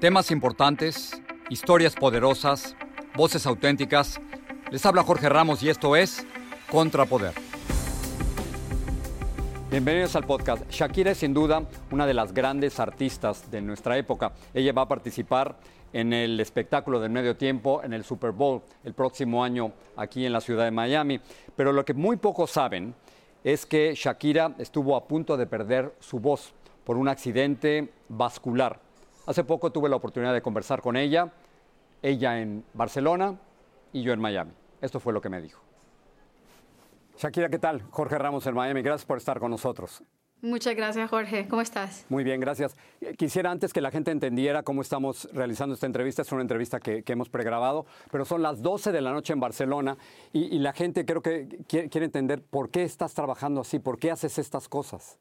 Temas importantes, historias poderosas, voces auténticas. Les habla Jorge Ramos y esto es Contrapoder. Bienvenidos al podcast. Shakira es sin duda una de las grandes artistas de nuestra época. Ella va a participar en el espectáculo del medio tiempo en el Super Bowl el próximo año aquí en la ciudad de Miami. Pero lo que muy pocos saben es que Shakira estuvo a punto de perder su voz por un accidente vascular. Hace poco tuve la oportunidad de conversar con ella, ella en Barcelona y yo en Miami. Esto fue lo que me dijo. Shakira, ¿qué tal? Jorge Ramos en Miami, gracias por estar con nosotros. Muchas gracias, Jorge. ¿Cómo estás? Muy bien, gracias. Quisiera antes que la gente entendiera cómo estamos realizando esta entrevista. Es una entrevista que, que hemos pregrabado, pero son las 12 de la noche en Barcelona y, y la gente creo que quiere, quiere entender por qué estás trabajando así, por qué haces estas cosas.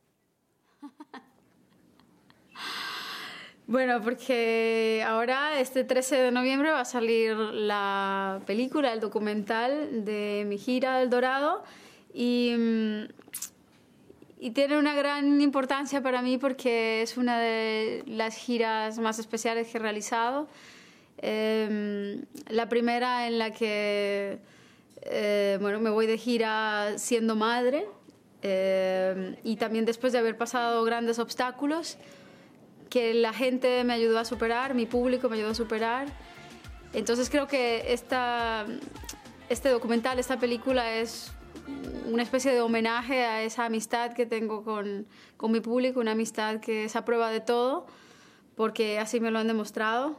Bueno, porque ahora, este 13 de noviembre, va a salir la película, el documental de mi gira del Dorado. Y, mm, y tiene una gran importancia para mí porque es una de las giras más especiales que he realizado. Eh, la primera en la que eh, bueno, me voy de gira siendo madre eh, y también después de haber pasado grandes obstáculos que la gente me ayudó a superar, mi público me ayudó a superar. Entonces creo que esta, este documental, esta película es una especie de homenaje a esa amistad que tengo con, con mi público, una amistad que es a prueba de todo, porque así me lo han demostrado.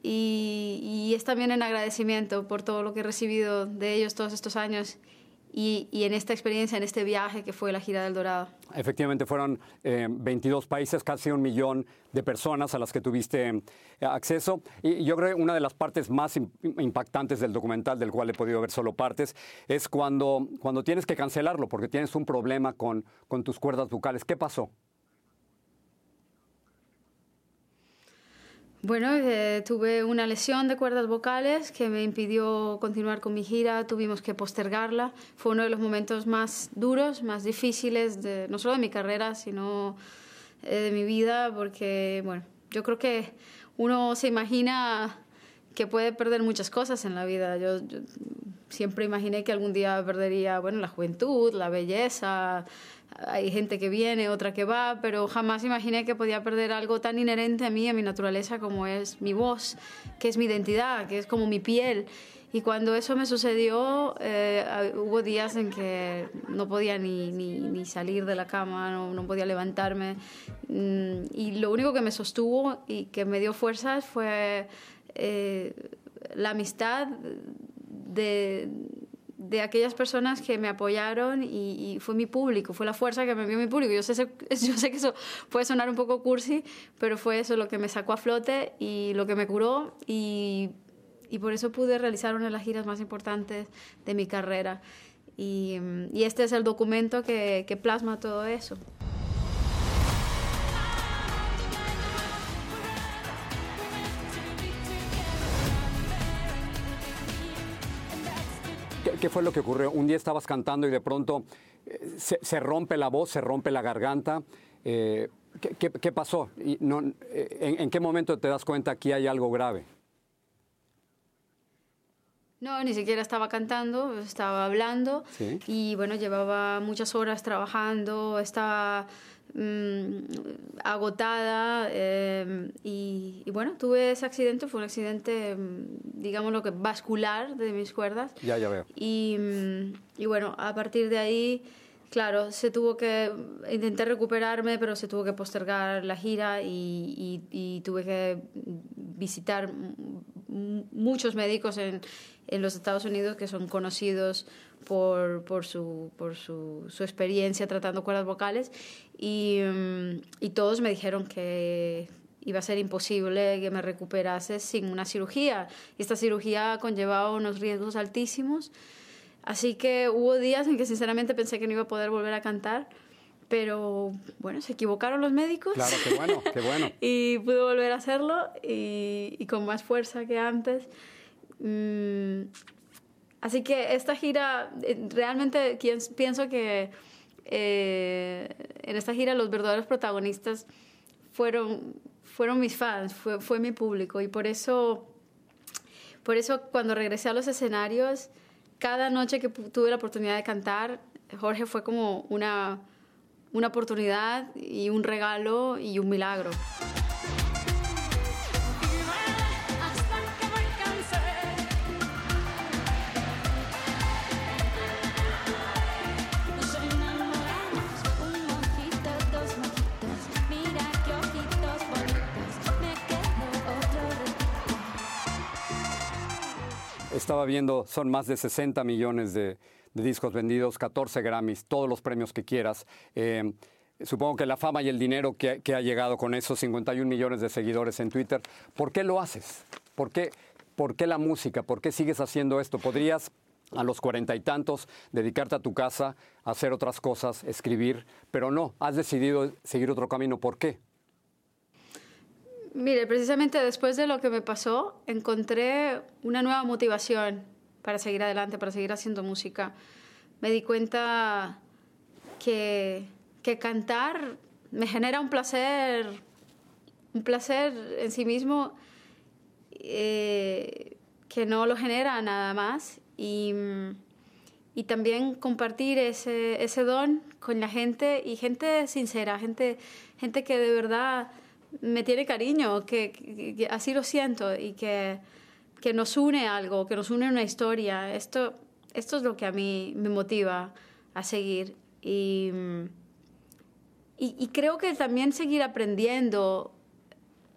Y, y es también en agradecimiento por todo lo que he recibido de ellos todos estos años y, en esta experiencia, en este viaje que fue la gira del Dorado. Efectivamente, fueron eh, 22 países, casi un millón de personas a las que tuviste eh, acceso. Y yo creo que una de las partes más impactantes del documental, del cual he podido ver solo partes, es cuando, cuando tienes que cancelarlo porque tienes un problema con, con tus cuerdas vocales. ¿Qué pasó? Bueno, eh, tuve una lesión de cuerdas vocales que me impidió continuar con mi gira, tuvimos que postergarla. Fue uno de los momentos más duros, más difíciles, no solo de mi carrera, sino eh, de mi vida, porque, bueno, yo creo que uno se imagina que puede perder muchas cosas en la vida. Siempre imaginé que algún día perdería, bueno, la juventud, la belleza, hay gente que viene, otra que va, pero jamás imaginé que podía perder algo tan inherente a mí, a mi naturaleza, como es mi voz, que es mi identidad, que es como mi piel. Y cuando eso me sucedió, eh, hubo días en que no podía ni, ni, ni salir de la cama, no, no, podía levantarme. Mm, y lo único que me sostuvo y que me dio fuerzas fue eh, la amistad de de aquellas personas que me apoyaron y, fue mi público, fue la fuerza que me dio mi público. Yo sé, yo sé que eso puede sonar un poco cursi, pero fue eso lo que me sacó a flote y lo que me curó y, y por eso pude realizar una de las giras más importantes de mi carrera. Y, este es el documento que plasma todo eso. ¿Qué fue lo que ocurrió? Un día estabas cantando y de pronto eh, se, se, rompe la voz, se rompe la garganta. Eh, ¿Qué, pasó? Eh, ¿en, qué momento te das cuenta que hay algo grave? No, ni siquiera estaba cantando, estaba hablando y bueno, llevaba muchas horas trabajando, estaba mm, agotada em, y, bueno, tuve ese accidente, fue un accidente, mm, digamos lo que vascular de mis cuerdas. Ya, ya veo. Y, mm, y bueno, a partir de ahí Claro, se tuvo que, intenté recuperarme, pero se tuvo que postergar la gira y, tuve que visitar muchos médicos en, en, los Estados Unidos que son conocidos por, por, su, por su, su, experiencia tratando cuerdas vocales y, mm, y todos me dijeron que iba a ser imposible que me recuperase sin una cirugía. Y esta cirugía conllevaba unos riesgos altísimos. Así que hubo días en que sinceramente pensé que no iba a poder volver a cantar, pero bueno, se equivocaron los médicos. Claro, qué bueno, qué bueno. y pude volver a hacerlo y, con más fuerza que antes. Mm, así que esta gira, eh, realmente pienso que eh, en esta gira los verdaderos protagonistas fueron, fueron mis fans, fue, fue mi público y por eso, por eso cuando regresé a los escenarios, cada noche que tuve la oportunidad de cantar, Jorge fue como una, una oportunidad y un regalo y un milagro. Estaba viendo, son más de 60 millones de, discos vendidos, 14 Grammys, todos los premios que quieras. Eh, supongo que la fama y el dinero que, ha llegado con esos 51 millones de seguidores en Twitter, ¿por qué lo haces? ¿Por qué, ¿Por qué la música? ¿Por qué sigues haciendo esto? ¿Podrías a los cuarenta y tantos dedicarte a tu casa, hacer otras cosas, escribir, pero no, has decidido seguir otro camino. ¿Por qué? Mire, precisamente después de lo que me pasó, encontré una nueva motivación para seguir adelante, para seguir haciendo música. Me di cuenta que, cantar me genera un placer, un placer en sí mismo eh, que no lo genera nada más. Y, y también compartir ese, ese don con la gente y gente sincera, gente, gente que de verdad me tiene cariño, que, así lo siento y que, que, nos une algo, que nos une una historia. Esto, esto es lo que a mí me motiva a seguir. Y, y, creo que también seguir aprendiendo,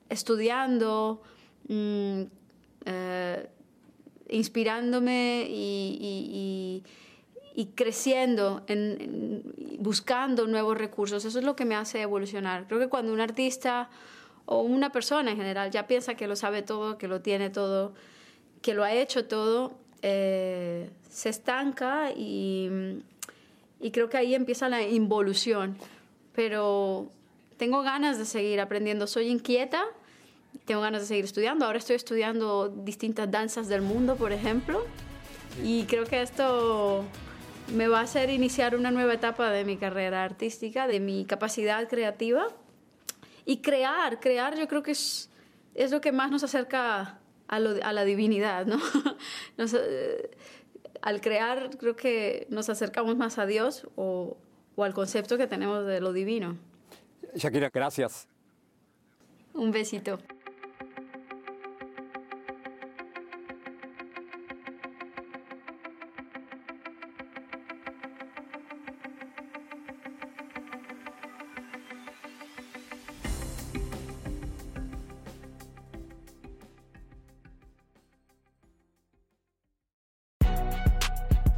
estudiando, mm, eh, inspirándome y, y creciendo, en, buscando nuevos recursos. Eso es lo que me hace evolucionar. Creo que cuando un artista o una persona en general ya piensa que lo sabe todo, que lo tiene todo, que lo ha hecho todo, eh, se estanca y, y creo que ahí empieza la involución. Pero tengo ganas de seguir aprendiendo, soy inquieta, tengo ganas de seguir estudiando. Ahora estoy estudiando distintas danzas del mundo, por ejemplo, y creo que esto me va a hacer iniciar una nueva etapa de mi carrera artística, de mi capacidad creativa. Y crear, crear yo creo que es, es lo que más nos acerca a, la divinidad, ¿no? Eh, al crear creo que nos acercamos más a Dios o, o al concepto que tenemos de lo divino. Shakira, gracias. Un besito.